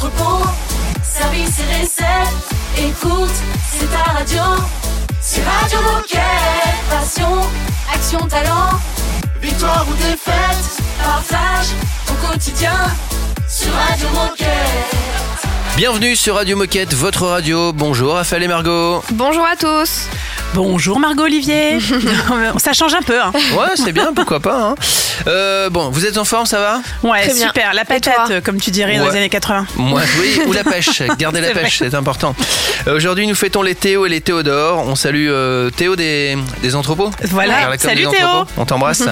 entrepôt, service et recettes. Écoute, c'est ta radio. C'est Radio Moquette. Passion, action, talent. Victoire ou défaite, partage au quotidien sur Radio Moquette. Bienvenue sur Radio Moquette, votre radio. Bonjour Raphaël et Margot. Bonjour à tous. Bonjour Margot Olivier. ça change un peu. Hein. Ouais, c'est bien, pourquoi pas. Hein. Euh, bon, vous êtes en forme, ça va? Ouais, Très bien. super. La patate, comme tu dirais dans les années 80. Moi, oui, ou la pêche. Gardez la pêche, c'est important. Euh, Aujourd'hui, nous fêtons les Théo et les Théodore. On salue euh, Théo des, des entrepôts. Voilà. Salut des Théo. entrepôts. On t'embrasse.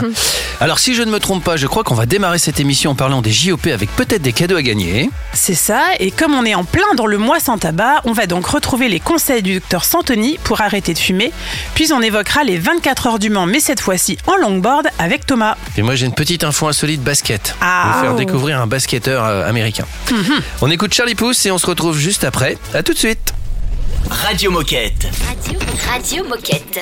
Alors, si je ne me trompe pas, je crois qu'on va démarrer cette émission en parlant des JOP avec peut-être des cadeaux à gagner. C'est ça. Et comme on est en plein dans le mois sans tabac, on va donc retrouver les conseils du docteur Santoni pour arrêter de fumer. Puis on évoquera les 24 heures du Mans, mais cette fois-ci en longboard avec Thomas. Et moi, j'ai une petite info insolite basket. Ah. Vous faire Oh. découvrir un basketteur euh, américain. On écoute Charlie Pouce et on se retrouve juste après. À tout de suite. Radio Moquette. Radio, Radio Moquette.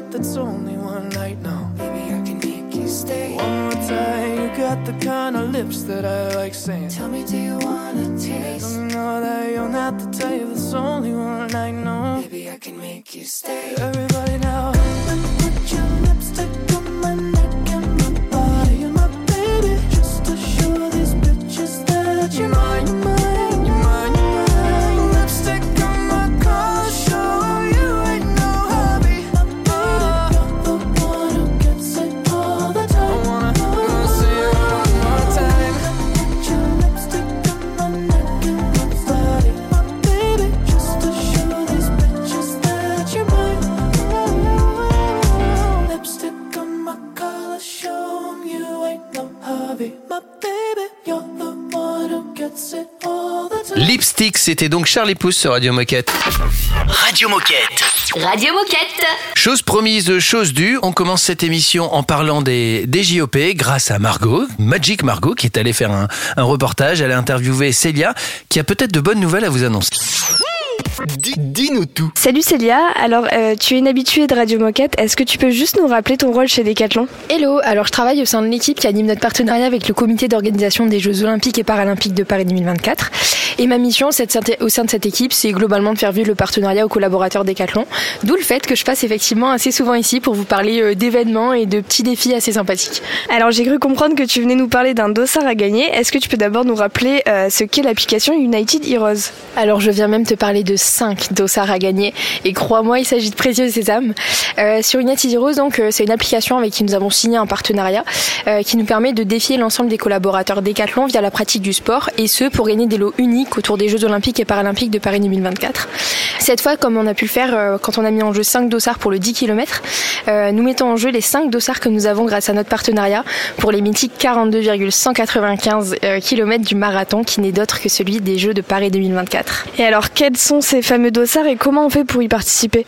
Type that's only one night? now. Maybe I can make you stay. One more time, you got the kind of lips that I like saying. Tell me, do you wanna taste? Don't know that you're not the type that's only one night? now. Maybe I can make you stay. Everybody now. C'était donc Charlie Pouce sur Radio Moquette. Radio Moquette. Radio Moquette. Chose promise, chose due, on commence cette émission en parlant des, des JOP grâce à Margot, Magic Margot, qui est allée faire un, un reportage. Elle a interviewé Célia, qui a peut-être de bonnes nouvelles à vous annoncer. Dis-nous tout. Salut Célia, alors euh, tu es une habituée de Radio Moquette, est-ce que tu peux juste nous rappeler ton rôle chez Decathlon? Hello, alors je travaille au sein de l'équipe qui anime notre partenariat avec le comité d'organisation des Jeux Olympiques et Paralympiques de Paris 2024. Et ma mission au sein de cette équipe, c'est globalement de faire vivre le partenariat aux collaborateurs Decathlon. D'où le fait que je passe effectivement assez souvent ici pour vous parler euh, d'événements et de petits défis assez sympathiques. Alors j'ai cru comprendre que tu venais nous parler d'un dossard à gagner, est-ce que tu peux d'abord nous rappeler euh, ce qu'est l'application United Heroes? Alors je viens même te parler de 5 dossards à gagner et crois-moi il s'agit de précieux sésames. Euh, sur United Heroes donc euh, c'est une application avec qui nous avons signé un partenariat euh, qui nous permet de défier l'ensemble des collaborateurs Decathlon via la pratique du sport et ce pour gagner des lots uniques autour des Jeux Olympiques et Paralympiques de Paris 2024. Cette fois comme on a pu le faire euh, quand on a mis en jeu 5 dossards pour le 10 km, euh, nous mettons en jeu les 5 dossards que nous avons grâce à notre partenariat pour les mythiques 42,195 km du marathon qui n'est d'autre que celui des Jeux de Paris 2024. Et alors quels sont ces fameux dossards et comment on fait pour y participer?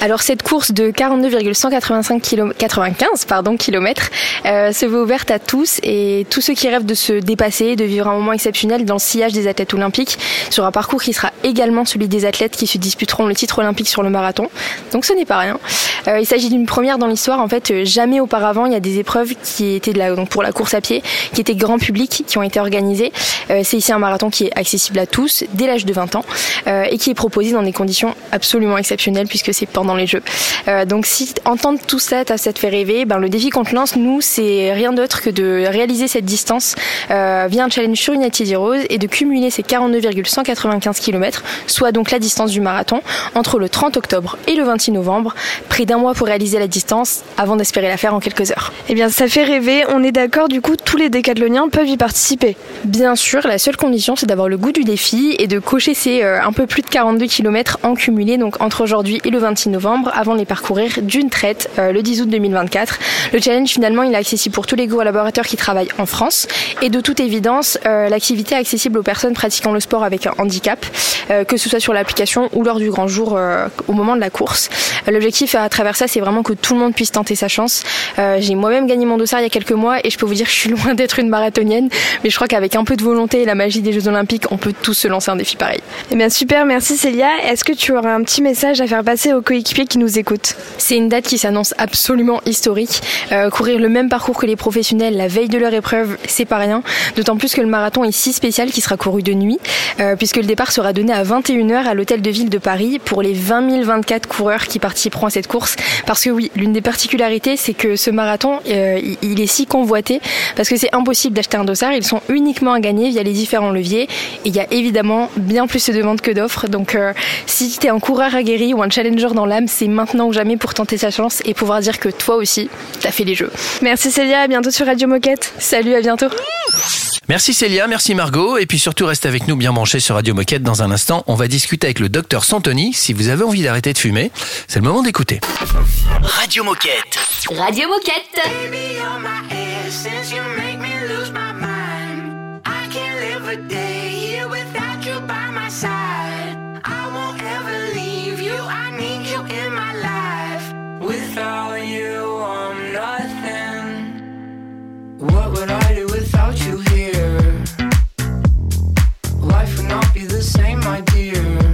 Alors cette course de 42,185 km, 95 pardon kilomètres euh, se veut ouverte à tous et tous ceux qui rêvent de se dépasser, de vivre un moment exceptionnel dans le sillage des athlètes olympiques sur un parcours qui sera également celui des athlètes qui se disputeront le titre olympique sur le marathon. Donc ce n'est pas rien. Euh, il s'agit d'une première dans l'histoire. En fait, euh, jamais auparavant il y a des épreuves qui étaient de la, donc pour la course à pied, qui étaient grand public, qui ont été organisées. Euh, c'est ici un marathon qui est accessible à tous dès l'âge de 20 ans et qui est proposé dans des conditions absolument exceptionnelles puisque c'est pendant les Jeux. Donc si entendre tout ça, ça te fait rêver, ben, le défi qu'on te lance, nous, c'est rien d'autre que de réaliser cette distance via un challenge sur United Heroes et de cumuler ces 42,195 km, soit donc la distance du marathon, entre le 30 octobre et le 26 novembre, près d'un mois pour réaliser la distance avant d'espérer la faire en quelques heures. Eh bien ça fait rêver, on est d'accord du coup tous les décathloniens peuvent y participer. Bien sûr, la seule condition, c'est d'avoir le goût du défi et de cocher ces euh, un peu plus de 42 km en cumulé, donc entre aujourd'hui et le 26 novembre, avant de les parcourir d'une traite euh, le 10 août 2024. Le challenge, finalement, il est accessible pour tous les collaborateurs qui travaillent en France et de toute évidence, euh, l'activité est accessible aux personnes pratiquant le sport avec un handicap, euh, que ce soit sur l'application ou lors du grand jour euh, au moment de la course. Euh, L'objectif à travers ça, c'est vraiment que tout le monde puisse tenter sa chance. Euh, J'ai moi-même gagné mon dossard il y a quelques mois et je peux vous dire que je suis loin d'être une marathonienne, mais je crois qu'avec un peu de volonté et la magie des Jeux Olympiques, on peut tous se lancer un défi pareil. Eh bien super, merci Célia. Est-ce que tu aurais un petit message à faire passer aux coéquipiers qui nous écoutent? C'est une date qui s'annonce absolument historique. Euh, courir le même parcours que les professionnels la veille de leur épreuve, c'est pas rien. D'autant plus que le marathon est si spécial qu'il sera couru de nuit, euh, puisque le départ sera donné à 21h à l'hôtel de ville de Paris pour les 20 024 coureurs qui participeront à cette course. Parce que oui, l'une des particularités, c'est que ce marathon, euh, il- est si convoité, parce que c'est impossible d'acheter un dossard. Ils sont uniquement à gagner via les différents leviers. Et il y a évidemment bien plus de demandes que d'offres. Donc euh, si tu es un coureur aguerri ou un challenger dans l'âme, c'est maintenant ou jamais pour tenter sa chance et pouvoir dire que toi aussi, t'as fait les jeux. Merci Célia, à bientôt sur Radio Moquette. Salut, à bientôt. Merci Célia, merci Margot, et puis surtout reste avec nous bien branchés sur Radio Moquette dans un instant. On va discuter avec le docteur Santoni. Si vous avez envie d'arrêter de fumer, c'est le moment d'écouter. Radio Moquette. Radio Moquette. Baby, you're my essence. You make me lose my mind. I can't live a day here without you by my side. I won't ever leave you. I need you in my life. Without you, I'm nothing. What would I do without you here? Life would not be the same, my dear.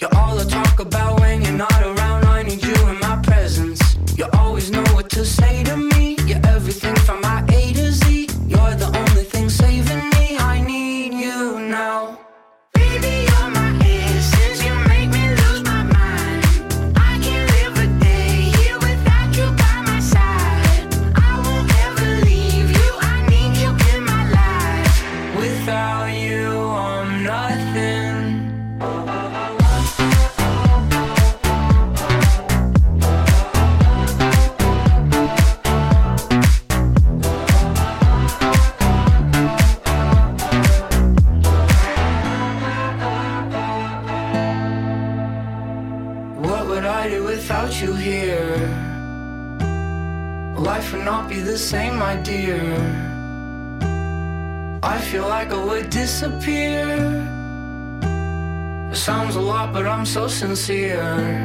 You're all I talk about when you're not around. I need you in my presence. You always know what to say to me. You're everything from my see her.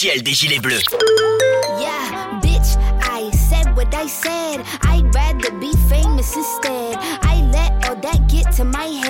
Officielle des Gilets Bleus. Yeah, bitch, I said what I said. I'd rather be famous instead. I let all that get to my head.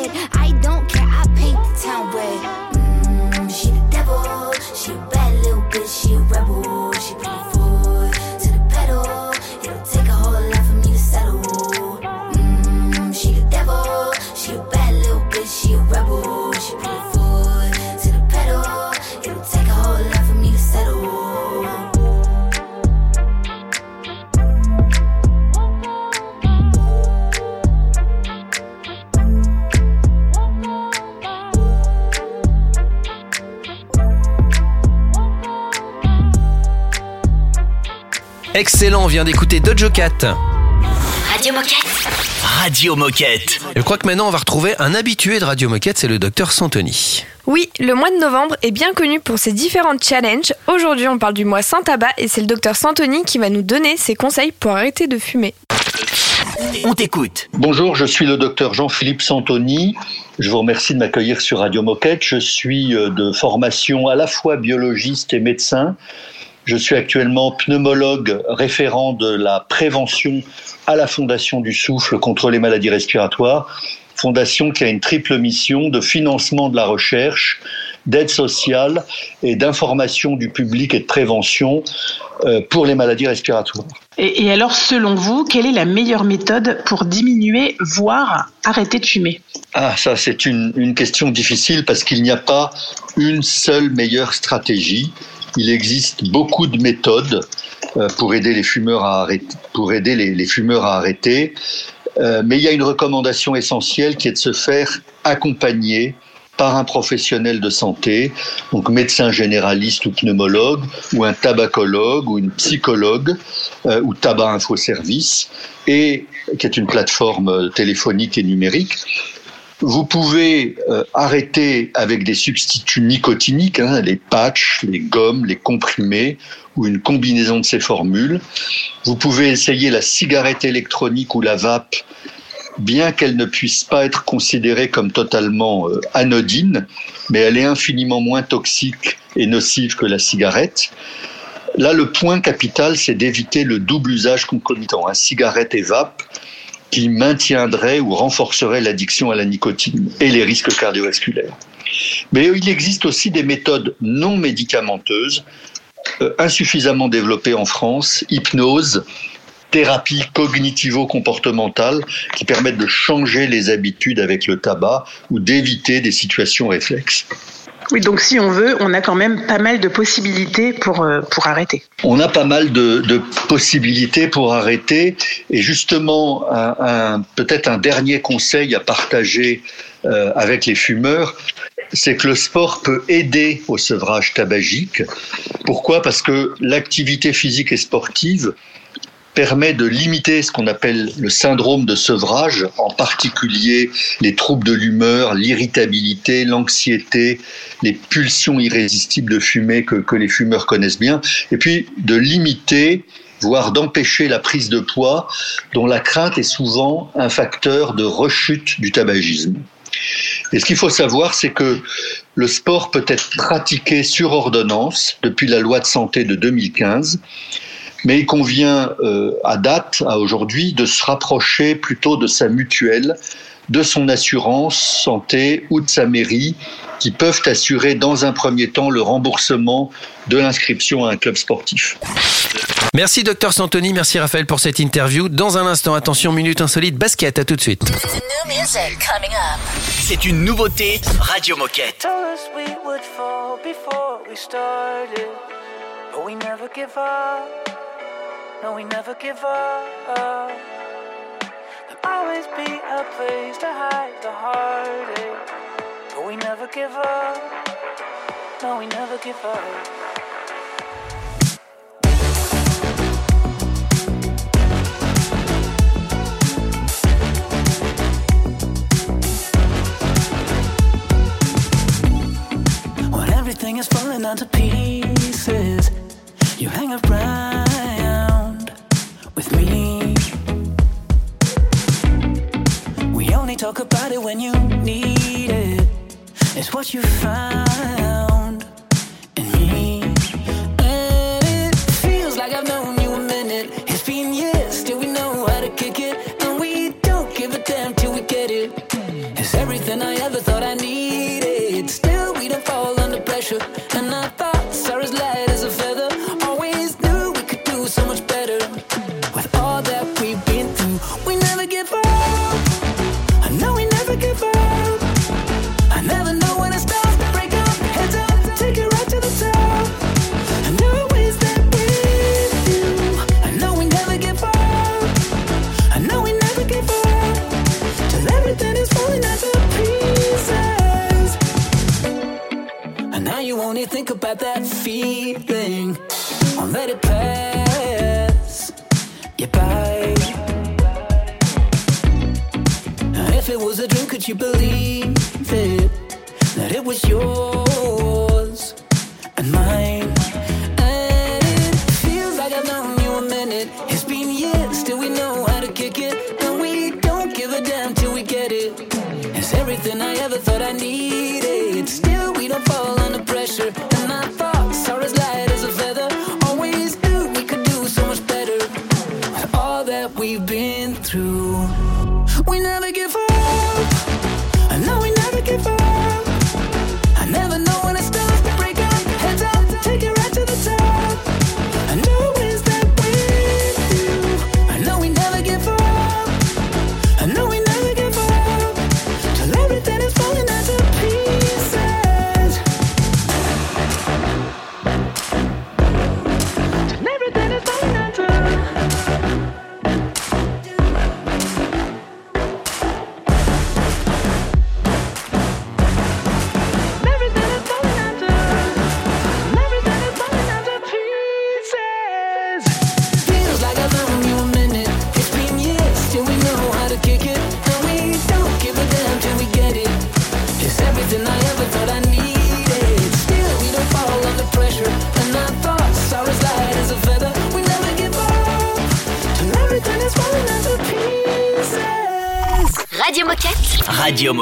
Excellent, on vient d'écouter Dojo Cat. Radio Moquette. Radio Moquette. Je crois que maintenant on va retrouver un habitué de Radio Moquette, c'est le docteur Santoni. Oui, le mois de novembre est bien connu pour ses différents challenges. Aujourd'hui, on parle du mois sans tabac et c'est le docteur Santoni qui va nous donner ses conseils pour arrêter de fumer. On t'écoute. Bonjour, je suis le docteur Jean-Philippe Santoni. Je vous remercie de m'accueillir sur Radio Moquette. Je suis euh, de formation à la fois biologiste et médecin. Je suis actuellement pneumologue référent de la prévention à la Fondation du Souffle contre les maladies respiratoires, fondation qui a une triple mission de financement de la recherche, d'aide sociale et d'information du public et de prévention euh, pour les maladies respiratoires. Et, et alors, selon vous, quelle est la meilleure méthode pour diminuer, voire arrêter de fumer? Ah, ça c'est une, une question difficile parce qu'il n'y a pas une seule meilleure stratégie. Il existe beaucoup de méthodes euh, pour aider les fumeurs à arrêter. Pour aider les, les fumeurs à arrêter. Euh, mais il y a une recommandation essentielle qui est de se faire accompagner par un professionnel de santé, donc médecin généraliste ou pneumologue, ou un tabacologue ou une psychologue, euh, ou Tabac Info Service, et qui est une plateforme euh, téléphonique et numérique. Vous pouvez euh, arrêter avec des substituts nicotiniques, hein, les patchs, les gommes, les comprimés, ou une combinaison de ces formules. Vous pouvez essayer la cigarette électronique ou la vape bien qu'elle ne puisse pas être considérée comme totalement euh, anodine, mais elle est infiniment moins toxique et nocive que la cigarette. Là, le point capital, c'est d'éviter le double usage concomitant, hein, cigarette et vape, qui maintiendrait ou renforcerait l'addiction à la nicotine et les risques cardiovasculaires. Mais il existe aussi des méthodes non médicamenteuses, euh, insuffisamment développées en France, hypnose, thérapies cognitivo-comportementales qui permettent de changer les habitudes avec le tabac ou d'éviter des situations réflexes. Oui, donc si on veut, on a quand même pas mal de possibilités pour, euh, pour arrêter. On a pas mal de, de possibilités pour arrêter et justement un, peut-être un dernier conseil à partager euh, avec les fumeurs, c'est que le sport peut aider au sevrage tabagique. Pourquoi? Parce que l'activité physique et sportive permet de limiter ce qu'on appelle le syndrome de sevrage, en particulier les troubles de l'humeur, l'irritabilité, l'anxiété, les pulsions irrésistibles de fumer que, que les fumeurs connaissent bien, et puis de limiter voire d'empêcher la prise de poids, dont la crainte est souvent un facteur de rechute du tabagisme. Et ce qu'il faut savoir, c'est que le sport peut être pratiqué sur ordonnance depuis la loi de santé de 2015, mais il convient euh, à date, à aujourd'hui, de se rapprocher plutôt de sa mutuelle, de son assurance santé ou de sa mairie, qui peuvent assurer dans un premier temps le remboursement de l'inscription à un club sportif. Merci docteur Santoni, merci Raphaël pour cette interview. Dans un instant, attention, minute insolite, basket, à tout de suite. C'est une nouveauté Radio Moquette. But we never give up. No, we never give up. There'll always be a place to hide the heartache, but we never give up. No, we never give up. When everything is falling onto pieces, you hang around We only talk about it when you need it. It's what you found in me. And it feels like I've known you a minute. It's been years, still we know how to kick it. And we don't give a damn till we get it. It's everything I ever thought I needed.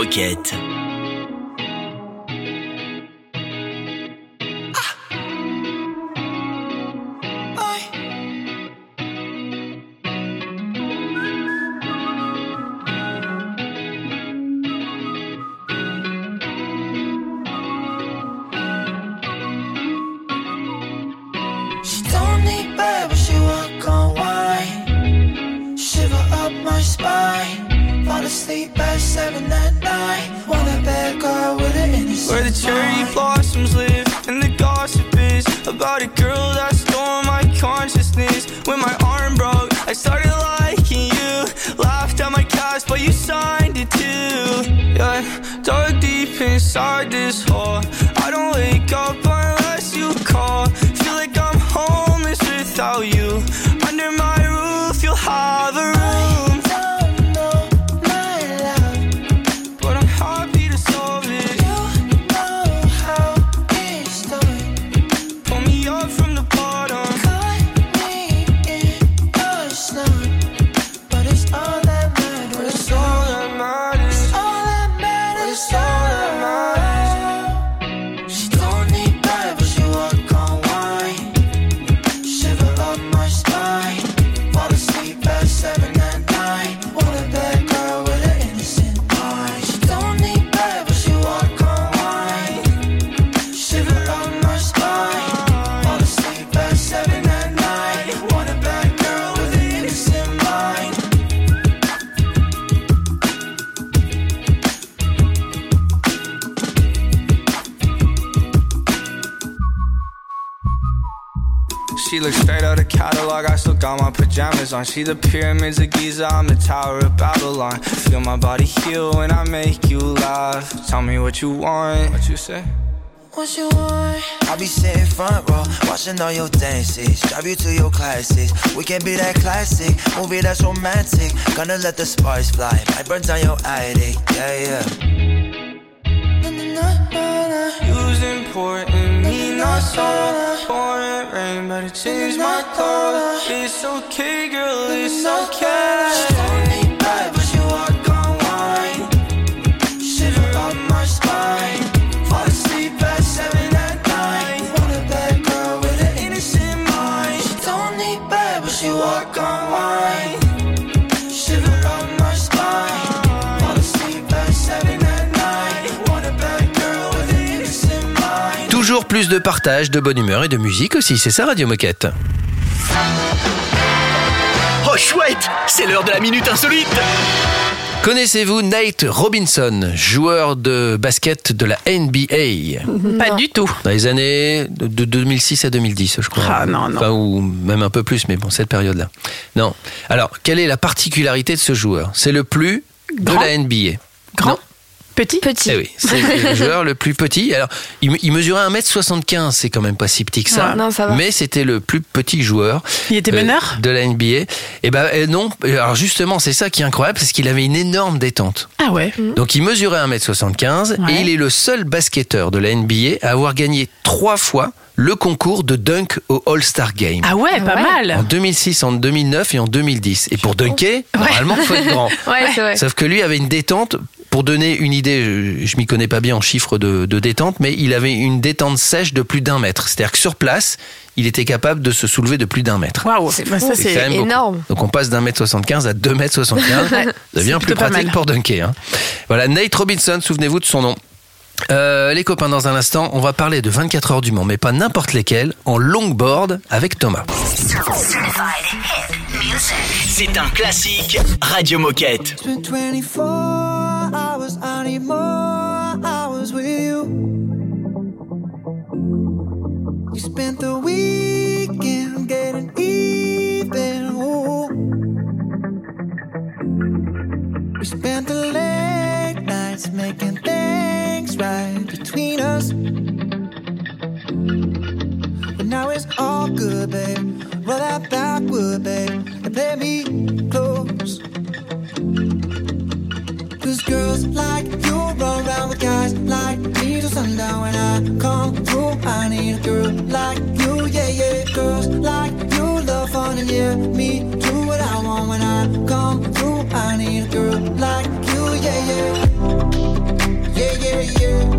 Moquette. My pajamas on. She the pyramids of Giza, I'm the Tower of Babylon. Feel my body heal when I make you laugh. Tell me what you want. What you say? What you want? I be sitting front row, watching all your dances. Drive you to your classes. We can be that classic movie that's romantic. Gonna let the sparks fly. Might burn down your attic. Yeah, yeah. You's important, not so. Pouring rain, better change my color. It's okay, girl, it's okay. Plus de partage, de bonne humeur et de musique aussi, c'est ça Radio Moquette. Oh chouette, c'est l'heure de la minute insolite. Connaissez-vous Nate Robinson, joueur de basket de la NBA Pas du tout. Dans les années de de 2006 à 2010, je crois. Ah, non, non. Enfin, ou même un peu plus, mais bon, cette période-là. Non. Alors, quelle est la particularité de ce joueur? C'est le plus Grand de la NBA. Grand Non. Petit Petit. Eh oui, c'est le joueur le plus petit. Alors, il, il mesurait 1m75, c'est quand même pas si petit que ça. Ouais, non, ça va. Mais c'était le plus petit joueur. Il était euh, meneur De la NBA. Et ben euh, non. Alors justement, c'est ça qui est incroyable, parce qu'il avait une énorme détente. Ah ouais Donc il mesurait 1m75 Ouais. et il est le seul basketteur de la NBA à avoir gagné trois fois le concours de dunk au All-Star Game. Ah ouais, pas Ouais. En mal 2006, en 2009 et en 2010. Et pour dunker, normalement, il faut être grand. Ouais, c'est vrai. Sauf que lui avait une détente pour donner une idée, je, m'y connais pas bien en chiffres de, de détente, mais il avait une détente sèche de plus d'un mètre. C'est-à-dire que sur place, il était capable de se soulever de plus d'un mètre. Waouh, c'est beaucoup. énorme. Donc on passe d'un mètre 75 à deux mètres 75. Ouais, Ça devient plus pratique mal. pour dunker. hein. Voilà, Nate Robinson, souvenez-vous de son nom. Euh, les copains, dans un instant, on va parler de 24 heures du Mans, mais pas n'importe lesquelles, en longboard avec Thomas. C'est un classique Radio Moquette. It's been 24 hours, I need more hours with you. You spent the weekend getting even. Ooh. We spent the late nights making right between us. But now it's all good, babe. Roll that backward, babe, and play me close. Cause girls like you run around with guys like me till sundown when I come through. I need a girl like you, yeah, yeah. Girls like you love fun and yeah, me do what I want when I come through. I need a girl like you, yeah, yeah. Yeah, yeah, yeah.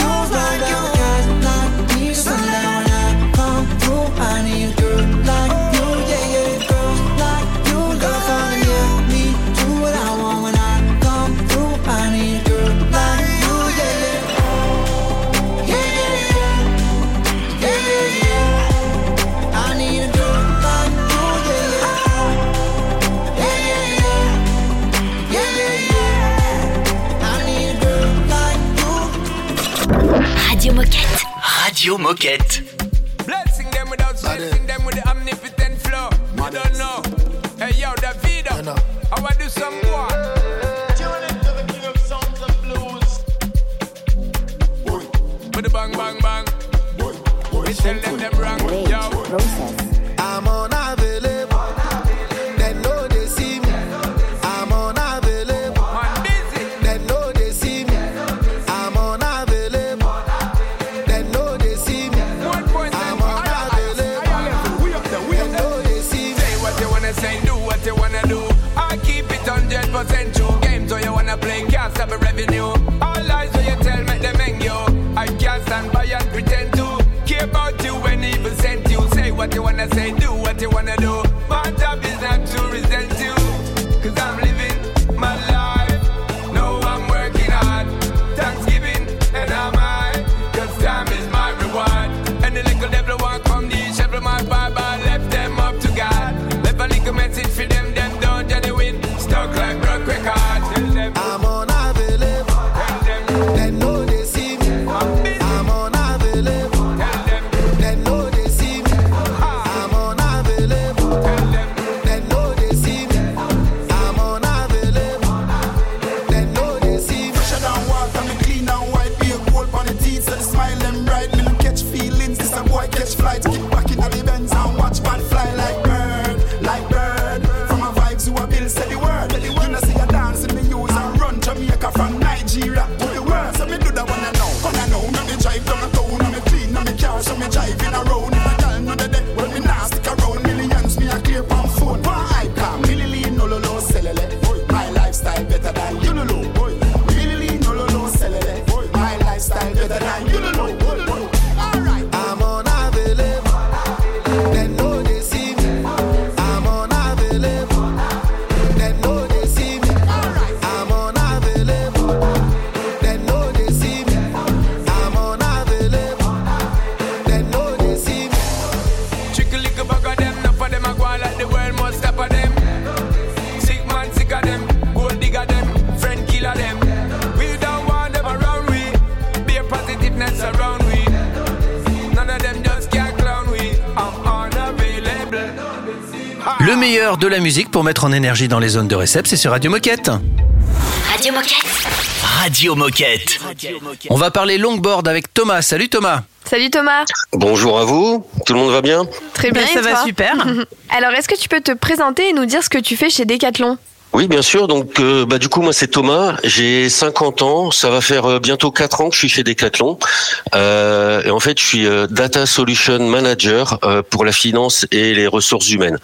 Radio Moquette. Blessing them without blessing them with the omnipotent flow. I don't know. Hey yo, Davido. You. I want to do some more. Tune into the king of songs and blues. Boy. With the bang bang bang. Boy, boy, we tell them them wrong. Yo. Process. De la musique pour mettre en énergie dans les zones de réception, c'est sur Radio Moquette. Radio Moquette. Radio Moquette. On va parler longboard avec Thomas. Salut Thomas. Salut Thomas. Bonjour à vous, tout le monde va bien? Très bien. Ça et va super. Alors, est-ce que tu peux te présenter et nous dire ce que tu fais chez Decathlon? Oui, bien sûr. Donc, euh, bah, du coup, moi, c'est Thomas. J'ai 50 ans. Ça va faire euh, bientôt 4 ans que je suis chez Decathlon. Euh, et en fait, je suis euh, Data Solution Manager euh, pour la finance et les ressources humaines.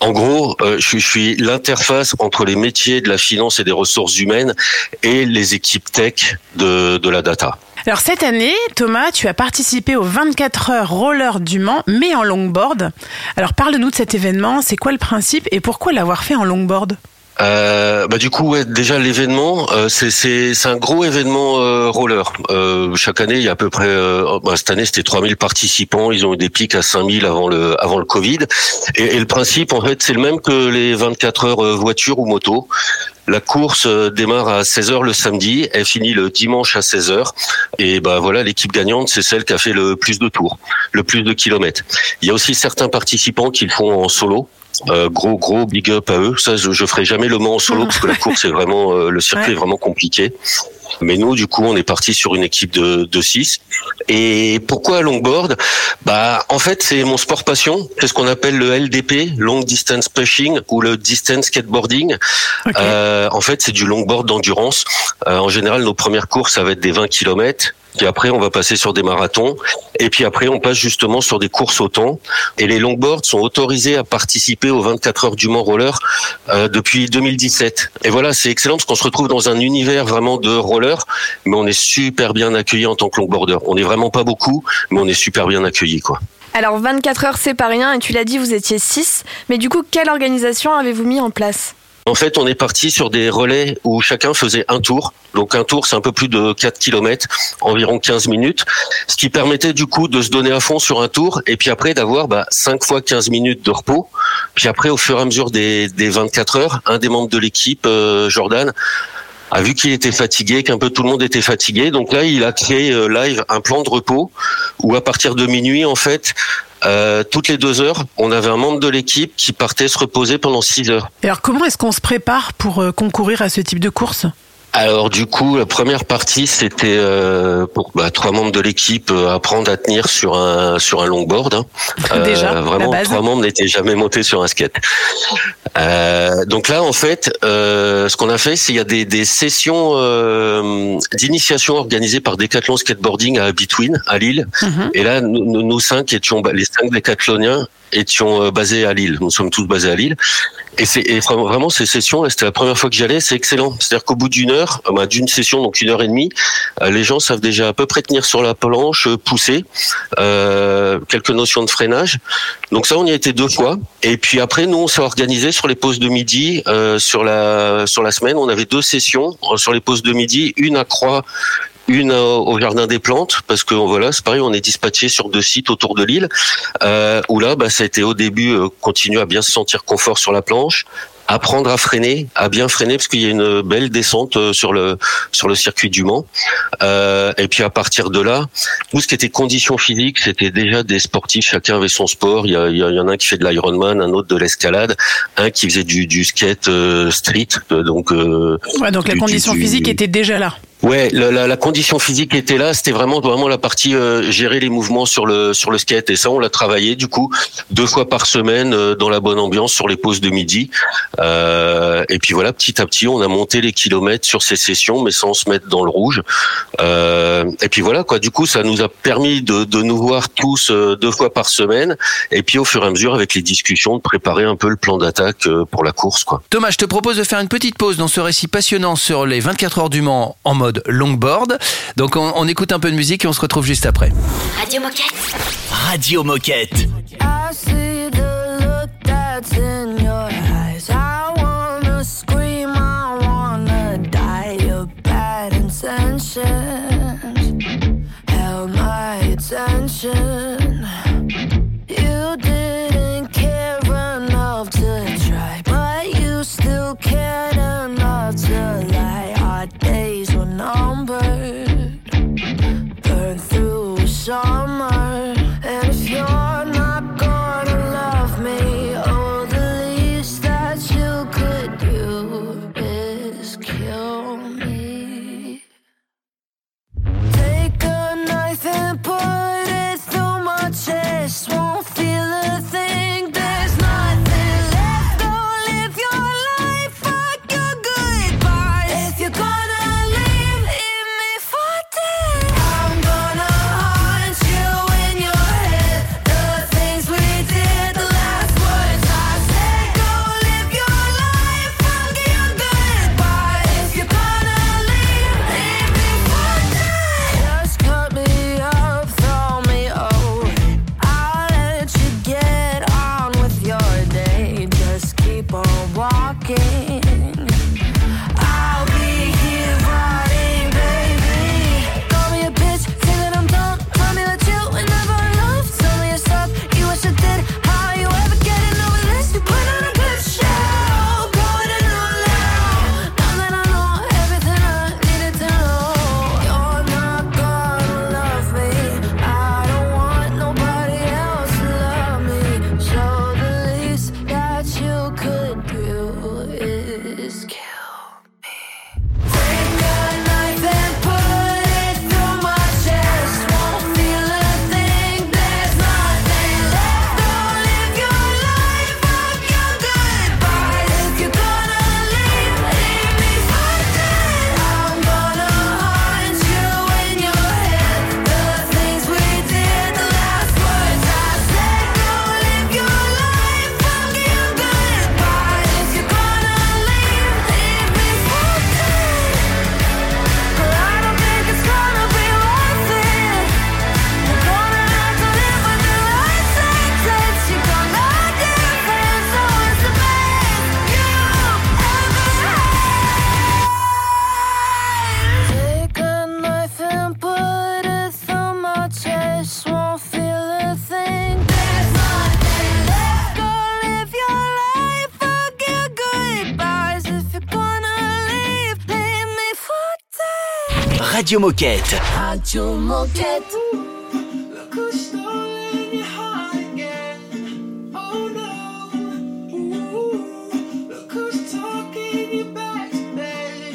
En gros, euh, je suis, l'interface entre les métiers de la finance et des ressources humaines et les équipes tech de, de la data. Alors cette année, Thomas, tu as participé aux 24 heures roller du Mans, mais en longboard. Alors parle-nous de cet événement, c'est quoi le principe et pourquoi l'avoir fait en longboard? Euh, bah du coup, ouais, déjà l'événement, euh, c'est un gros événement euh, roller. Euh, chaque année, il y a à peu près. euh, bah, cette année, c'était 3000 participants. Ils ont eu des pics à 5000 avant le avant le Covid. Et, et le principe, en fait, c'est le même que les 24 heures euh, voiture ou moto. La course démarre à 16h le samedi, elle finit le dimanche à 16h. Et bah voilà, l'équipe gagnante, c'est celle qui a fait le plus de tours, le plus de kilomètres. Il y a aussi certains participants qui le font en solo. Euh, gros gros big up à eux. Ça, je, je ferai jamais le Mans en solo parce que la course est vraiment euh, le circuit Ouais. est vraiment compliqué. Mais nous, du coup, on est parti sur une équipe de, de six. Et pourquoi longboard? Bah, en fait, c'est mon sport passion. C'est ce qu'on appelle le LDP, long distance pushing, ou le distance skateboarding. Euh, en fait, c'est du longboard d'endurance. Euh, en général, nos premières courses, ça va être des 20 km. Puis après, on va passer sur des marathons. Et puis après, on passe justement sur des courses au temps. Et les longboards sont autorisés à participer aux 24 heures du Mans Roller euh, depuis 2017. Et voilà, c'est excellent parce qu'on se retrouve dans un univers vraiment de roller, mais on est super bien accueillis en tant que longboarder. On n'est vraiment pas beaucoup, mais on est super bien accueillis, quoi. Alors, 24 heures, c'est pas rien, et tu l'as dit, vous étiez 6. Mais du coup, quelle organisation avez-vous mis en place? En fait, on est parti sur des relais où chacun faisait un tour. Donc un tour, c'est un peu plus de 4 km, environ 15 minutes, ce qui permettait du coup de se donner à fond sur un tour et puis après d'avoir bah, 5 fois 15 minutes de repos. Puis après, au fur et à mesure des, des 24 heures, un des membres de l'équipe, euh, Jordan, a vu qu'il était fatigué, qu'un peu tout le monde était fatigué. Donc là, il a créé euh, live un plan de repos où à partir de minuit, en fait, euh, toutes les deux heures, on avait un membre de l'équipe qui partait se reposer pendant 6 heures. Et Alors comment est-ce qu'on se prépare pour euh, concourir à ce type de course? Alors du coup, la première partie, c'était euh, pour bah, trois membres de l'équipe euh, apprendre à tenir sur un sur un longboard. hein. Déjà, la vraiment, trois membres n'étaient jamais montés sur un skate. Euh, donc là, en fait, euh, ce qu'on a fait, c'est qu'il y a des, des sessions euh, d'initiation organisées par Decathlon Skateboarding à Between, à Lille. Et là, nous, nous- cinq étions, les cinq décathloniens étions euh, basés à Lille. Nous sommes tous basés à Lille. Et et vraiment, ces sessions, c'était la première fois que j'y allais, c'est excellent. C'est-à-dire qu'au bout d'une heure, euh, bah, d'une session, donc une heure et demie, euh, les gens savent déjà à peu près tenir sur la planche, euh, pousser, euh, quelques notions de freinage. Donc ça, on y a été deux fois. Et puis après, nous, on s'est organisé sur les pauses de midi. Euh, sur la sur la semaine, on avait deux sessions sur les pauses de midi, une à Croix, une au jardin des plantes, parce que voilà, c'est pareil, on est dispatché sur deux sites autour de l'île. Euh, où là, bah, ça a été au début euh, continuer à bien se sentir confort sur la planche, apprendre à freiner, à bien freiner parce qu'il y a une belle descente euh, sur le sur le circuit du Mans. Euh, et puis à partir de là, tout ce qui était conditions physiques, c'était déjà des sportifs. Chacun avait son sport. Il y, a- il y, en a un qui fait de l'Ironman, un autre de l'escalade, un qui faisait du, du skate euh, street. euh, Donc euh, Ouais, donc la condition du- physique était déjà là. Ouais, la, la, la condition physique était là. C'était vraiment vraiment la partie euh, gérer les mouvements sur le sur le skate et ça on l'a travaillé du coup deux fois par semaine euh, dans la bonne ambiance sur les pauses de midi. Euh, et puis voilà, petit à petit on a monté les kilomètres sur ces sessions, mais sans se mettre dans le rouge. Euh, et puis voilà quoi. Du coup ça nous a permis de, de nous voir tous euh, deux fois par semaine. Et puis au fur et à mesure avec les discussions de préparer un peu le plan d'attaque euh, pour la course quoi. Thomas, je te propose de faire une petite pause dans ce récit passionnant sur les 24 heures du Mans en mode longboard. Donc on, on écoute un peu de musique et on se retrouve juste après. Radio Moquette. Radio Moquette. I see the look that's in your eyes. I wanna scream, I wanna die. Your bad intentions held my attention.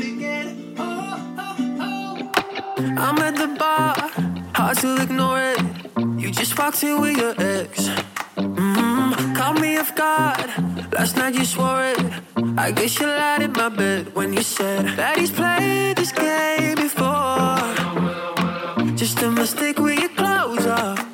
Again. Oh, oh, oh. I'm at the bar, hard to ignore it. You just walked in with your ex. Mm, caught me off guard. Last night you swore it. I guess you lied in my bed when you said that he's played this game before. Just mistake with your clothes off.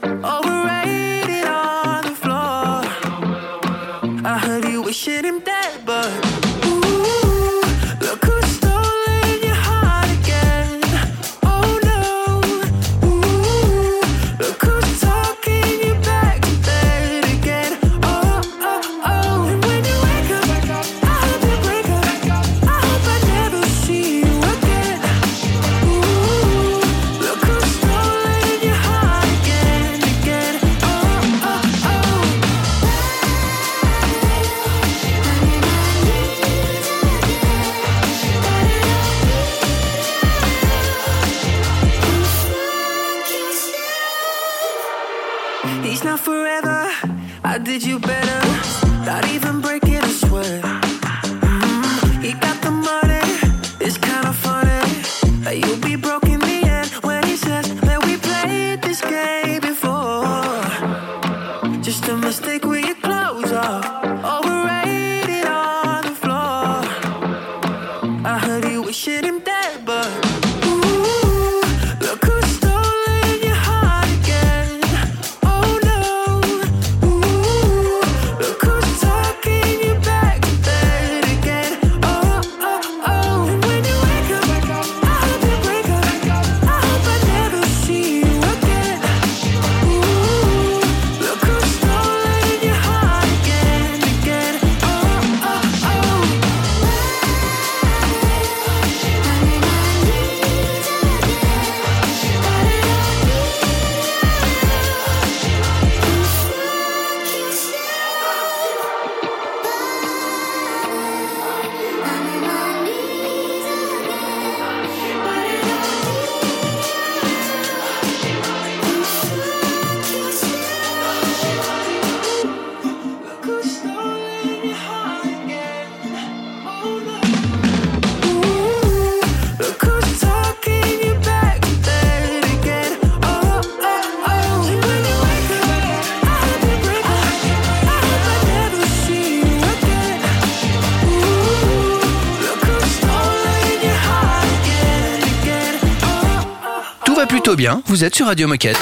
Bien, vous êtes sur Radio Moquette.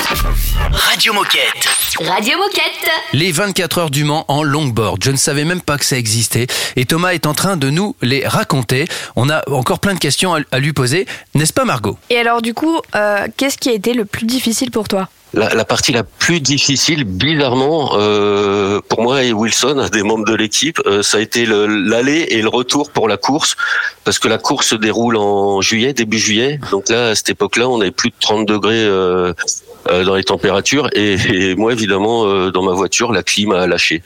Radio Moquette. Radio Moquette. Les 24 heures du Mans en longboard. Je ne savais même pas que ça existait. Et Thomas est en train de nous les raconter. On a encore plein de questions à, lui poser. N'est-ce pas Margot? Et alors du coup, euh, qu'est-ce qui a été le plus difficile pour toi? La, la partie la plus difficile, bizarrement, euh, pour moi et Wilson, des membres de l'équipe, euh, ça a été le- l'aller et le retour pour la course, parce que la course se déroule en juillet, début juillet. Donc là, à cette époque-là, on avait plus de 30 degrés euh, dans les températures, et, et moi, évidemment, euh, dans ma voiture, la clim a lâché.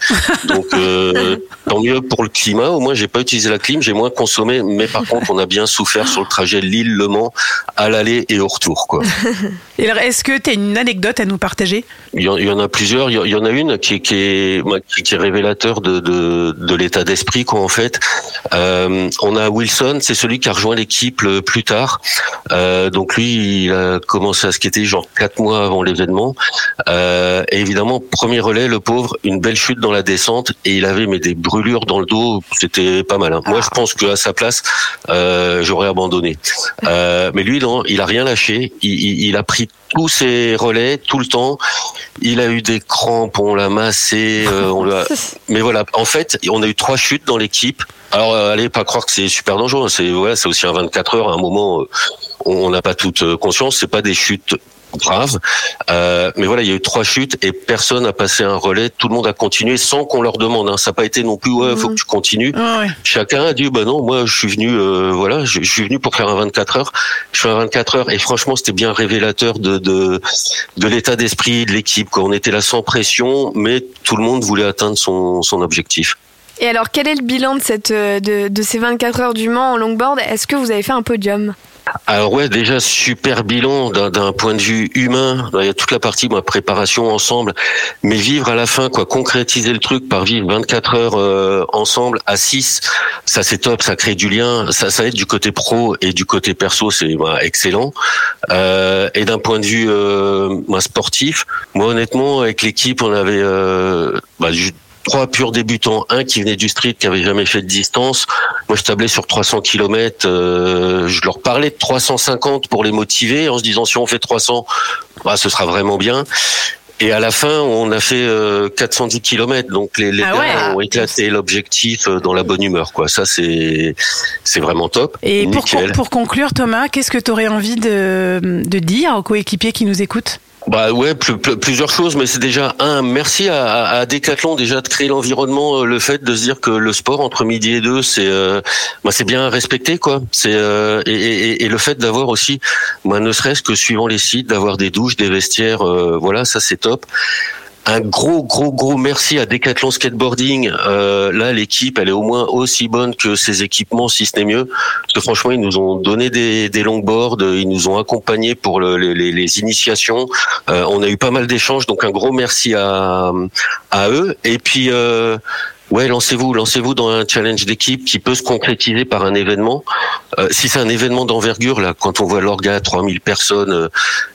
Donc euh, tant mieux pour le climat. Au moins, j'ai pas utilisé la clim, j'ai moins consommé, mais par contre, on a bien souffert sur le trajet Lille-Le Mans à l'aller et au retour, quoi. Et alors, est-ce que tu as une anecdote à nous partager? Il y, en, il y en a plusieurs. Il y, en a une qui est, qui est, moi, qui qui est révélateur de, de, de l'état d'esprit, quoi, en fait. Euh, on a Wilson, c'est celui qui a rejoint l'équipe plus tard. Euh, donc lui, il a commencé à skater genre quatre mois avant l'événement. Euh, et évidemment, premier relais, le pauvre, une belle chute dans la descente et il avait mais des brûlures dans le dos. C'était pas mal. hein. Moi, je pense qu'à sa place, euh, j'aurais abandonné. Euh, mais lui, non, il a rien lâché. Il, il, il a pris tous ses relais tout le temps. Il a eu des crampes, on l'a massé, euh, on l'a. Mais voilà, en fait, on a eu trois chutes dans l'équipe. Alors, allez pas croire que c'est super dangereux. hein. C'est ouais, c'est aussi un 24 heures. À un moment, on n'a pas toute conscience. C'est pas des chutes graves. Euh, mais voilà, il y a eu trois chutes et personne n'a passé un relais. Tout le monde a continué sans qu'on leur demande. Hein. Ça n'a pas été non plus ouais, faut que tu continues. Chacun a dit bah non, moi je suis venu euh, voilà, je, je suis venu pour faire un 24 heures. Je fais un 24 heures et franchement c'était bien révélateur de de, de l'état d'esprit de l'équipe. On était là sans pression, mais tout le monde voulait atteindre son son objectif. Et alors, quel est le bilan de, cette, euh, de, de ces 24 heures du Mans en longboard? Est-ce que vous avez fait un podium? Alors ouais, déjà super bilan d'un- point de vue humain. Il y a toute la partie moi, préparation ensemble, mais vivre à la fin, quoi, concrétiser le truc par vivre 24 heures euh, ensemble à 6, ça c'est top, ça crée du lien, ça ça aide du côté pro et du côté perso, c'est bah, excellent. Euh, et d'un point de vue euh, moi, sportif, moi honnêtement avec l'équipe, on avait euh, bah, trois purs débutants, un qui venait du street, qui avait jamais fait de distance. Moi, je tablais sur 300 km. je leur parlais de 350 pour les motiver, en se disant si on fait 300, bah, ce sera vraiment bien. Et à la fin, on a fait euh, 410 km, donc les, les Ah gars ont éclaté l'objectif euh, dans la bonne humeur, quoi. Ça, c'est c'est vraiment top. Et pour, conclure, Thomas, qu'est-ce que tu aurais envie de, de dire aux coéquipiers qui nous écoutent? Bah ouais, pl- pl- plusieurs choses, mais c'est déjà un merci à, à, Decathlon déjà de créer l'environnement, euh, le fait de se dire que le sport entre midi et deux, c'est euh, bah, c'est bien respecté quoi. C'est euh, et, et, et le fait d'avoir aussi, moi ne serait-ce que suivant les sites, d'avoir des douches, des vestiaires, euh, voilà, ça c'est top. Un gros, gros, gros merci à Decathlon Skateboarding. Euh, là, l'équipe, elle est au moins aussi bonne que ses équipements, si ce n'est mieux. Parce que franchement, ils nous ont donné des, des longboards, ils nous ont accompagnés pour le- les, les- initiations. Euh, on a eu pas mal d'échanges, donc un gros merci à, à eux. Et puis, euh, ouais, lancez-vous, lancez-vous dans un challenge d'équipe qui peut se concrétiser par un événement. Euh, si c'est un événement d'envergure, là, quand on voit l'orga, 3000 personnes, euh,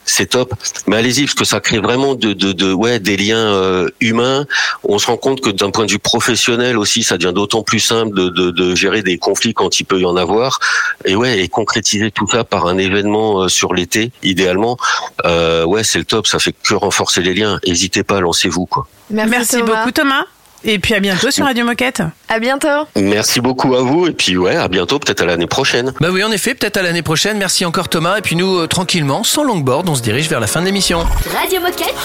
c'est top. Mais allez-y, parce que ça crée vraiment de, de, de ouais, des liens euh, humains. On se rend compte que d'un point de vue professionnel aussi, ça devient d'autant plus simple de, de, de gérer des conflits quand il peut y en avoir. Et ouais, et concrétiser tout ça par un événement euh, sur l'été, idéalement, euh, ouais, c'est le top. Ça fait que renforcer les liens. N'hésitez pas, lancez-vous, quoi. Merci, Thomas. beaucoup, Thomas. Et puis à bientôt sur Radio Moquette. À bientôt. Merci beaucoup à vous et puis ouais, à bientôt, peut-être à l'année prochaine. Bah oui, en effet, peut-être à l'année prochaine. Merci encore Thomas. Et puis nous, euh, tranquillement, sans longboard, on se dirige vers la fin de l'émission. Radio Moquette.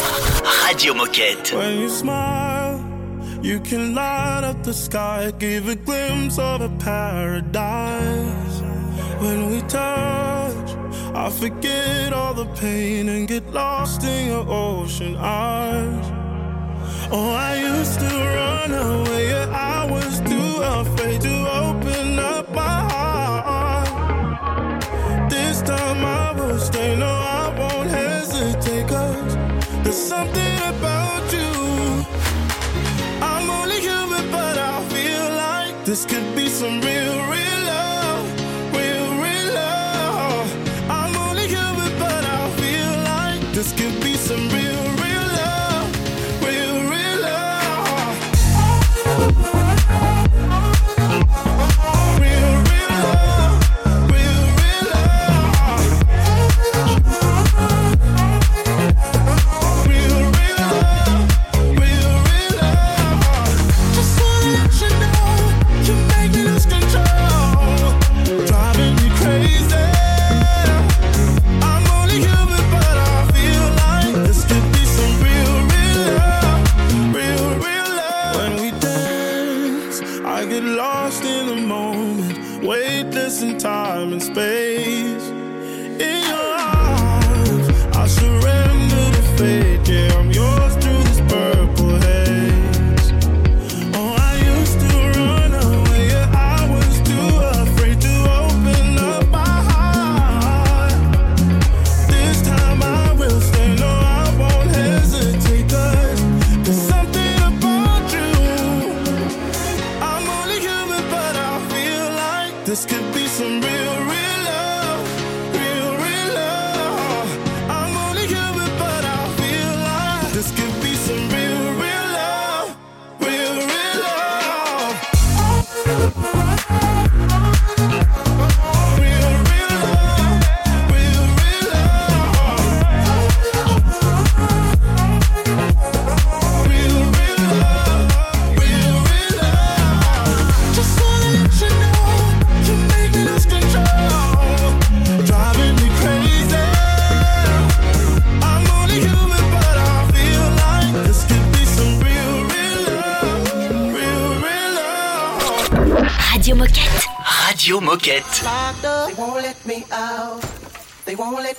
Radio Moquette. When you smile, you can light up the sky, give a glimpse of a paradise. When we touch, I forget all the pain and get lost in your ocean eyes. Oh, I used to run away, yeah, I was too afraid to open up my heart. This time I will stay, no, I won't hesitate, cause there's something about you. I'm only human, but I feel like this could be some real, real love. Real, real love. I'm only human, but I feel like this could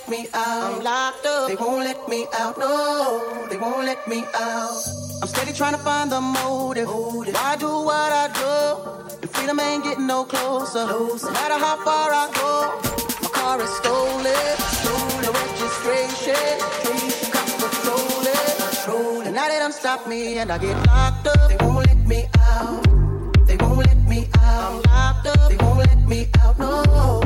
let me out. I'm locked up, they won't let me out. No, they won't let me out. I'm steady trying to find the motive. Why do what I do? And freedom ain't getting no closer. No matter how far I go, my car is stolen. No registration. Cops patrol it. And now they done stop me and I get locked up. They won't let me out. They won't let me out. I'm locked up. They won't let me out. No,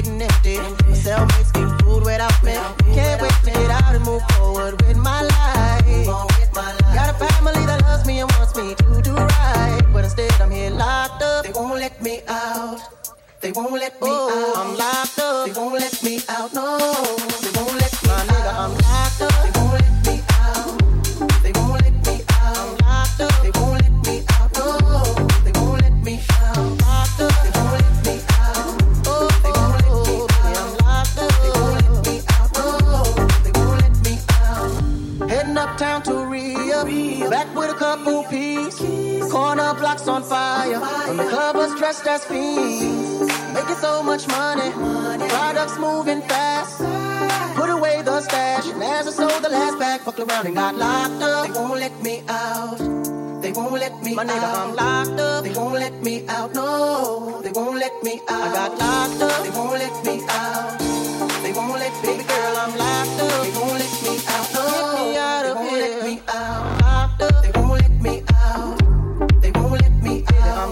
was fiends. Making so much money, products moving fast. Put away the stash, and as I sold the last bag, fucked around and got locked up. They won't let me out. They won't let me My nigga, out. I'm locked up. They won't let me out. No, they won't let me out. I got locked up. They won't let me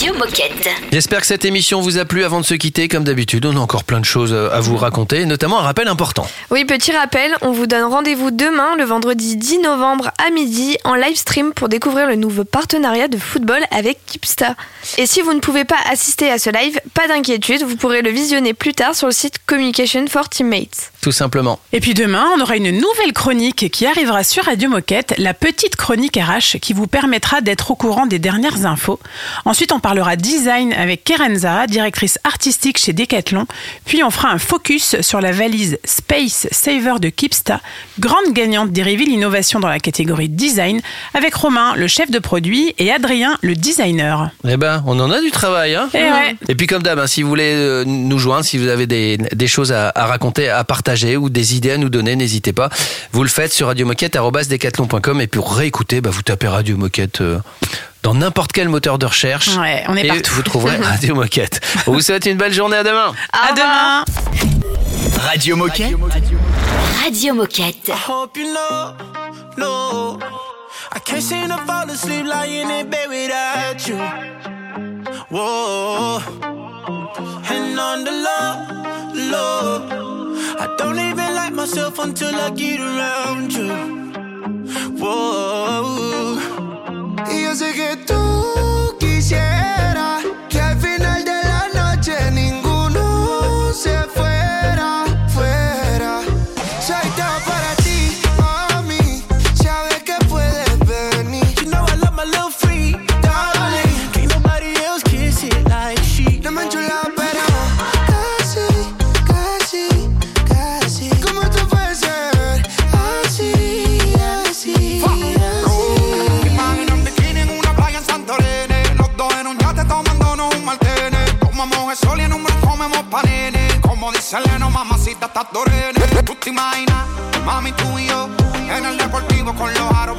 Radio, Radio Moquette. J'espère que cette émission vous a plu. Avant de se quitter, comme d'habitude, on a encore plein de choses euh, à vous raconter, notamment un rappel important. Oui, petit rappel, on vous donne rendez-vous demain, le vendredi 10 novembre à midi, en live stream pour découvrir le nouveau partenariat de football avec Kipsta. Et si vous ne pouvez pas assister à ce live, pas d'inquiétude, vous pourrez le visionner plus tard sur le site Communication for Teammates. Tout simplement. Et puis demain, on aura une nouvelle chronique qui arrivera sur Radio Moquette, la petite chronique RH qui vous permettra d'être au courant des dernières infos. Ensuite, on parlera design avec Kerenza, directrice artistique chez Decathlon. Puis on fera un focus sur la valise Space Saver de Kipsta, grande gagnante des Reveal Innovation dans la catégorie design, avec Romain, le chef de produit, et Adrien, le designer. Eh ben, on en a du travail. Hein Eh ouais. Et puis comme d'hab, hein, si vous voulez euh, nous joindre, si vous avez des, des choses à, à raconter, à partager ou des idées à nous donner, n'hésitez pas. Vous le faites sur radiomoquette.com et pour réécouter, bah, vous tapez Radio Moquette euh, dans n'importe quel moteur de recherche. Ouais, on est et partout. vous trouverez Radio Moquette. On vous souhaite une belle journée. À demain. À demain. Radio Moquette. Radio Moquette. I hope you know, no. I can't seem to fall asleep lying in bed without you. Whoa. And on the low, low. I don't even like myself until I get around you. Whoa. Sé que tú quisieras Tú te imaginas, mami, tú y yo En el deportivo con los aros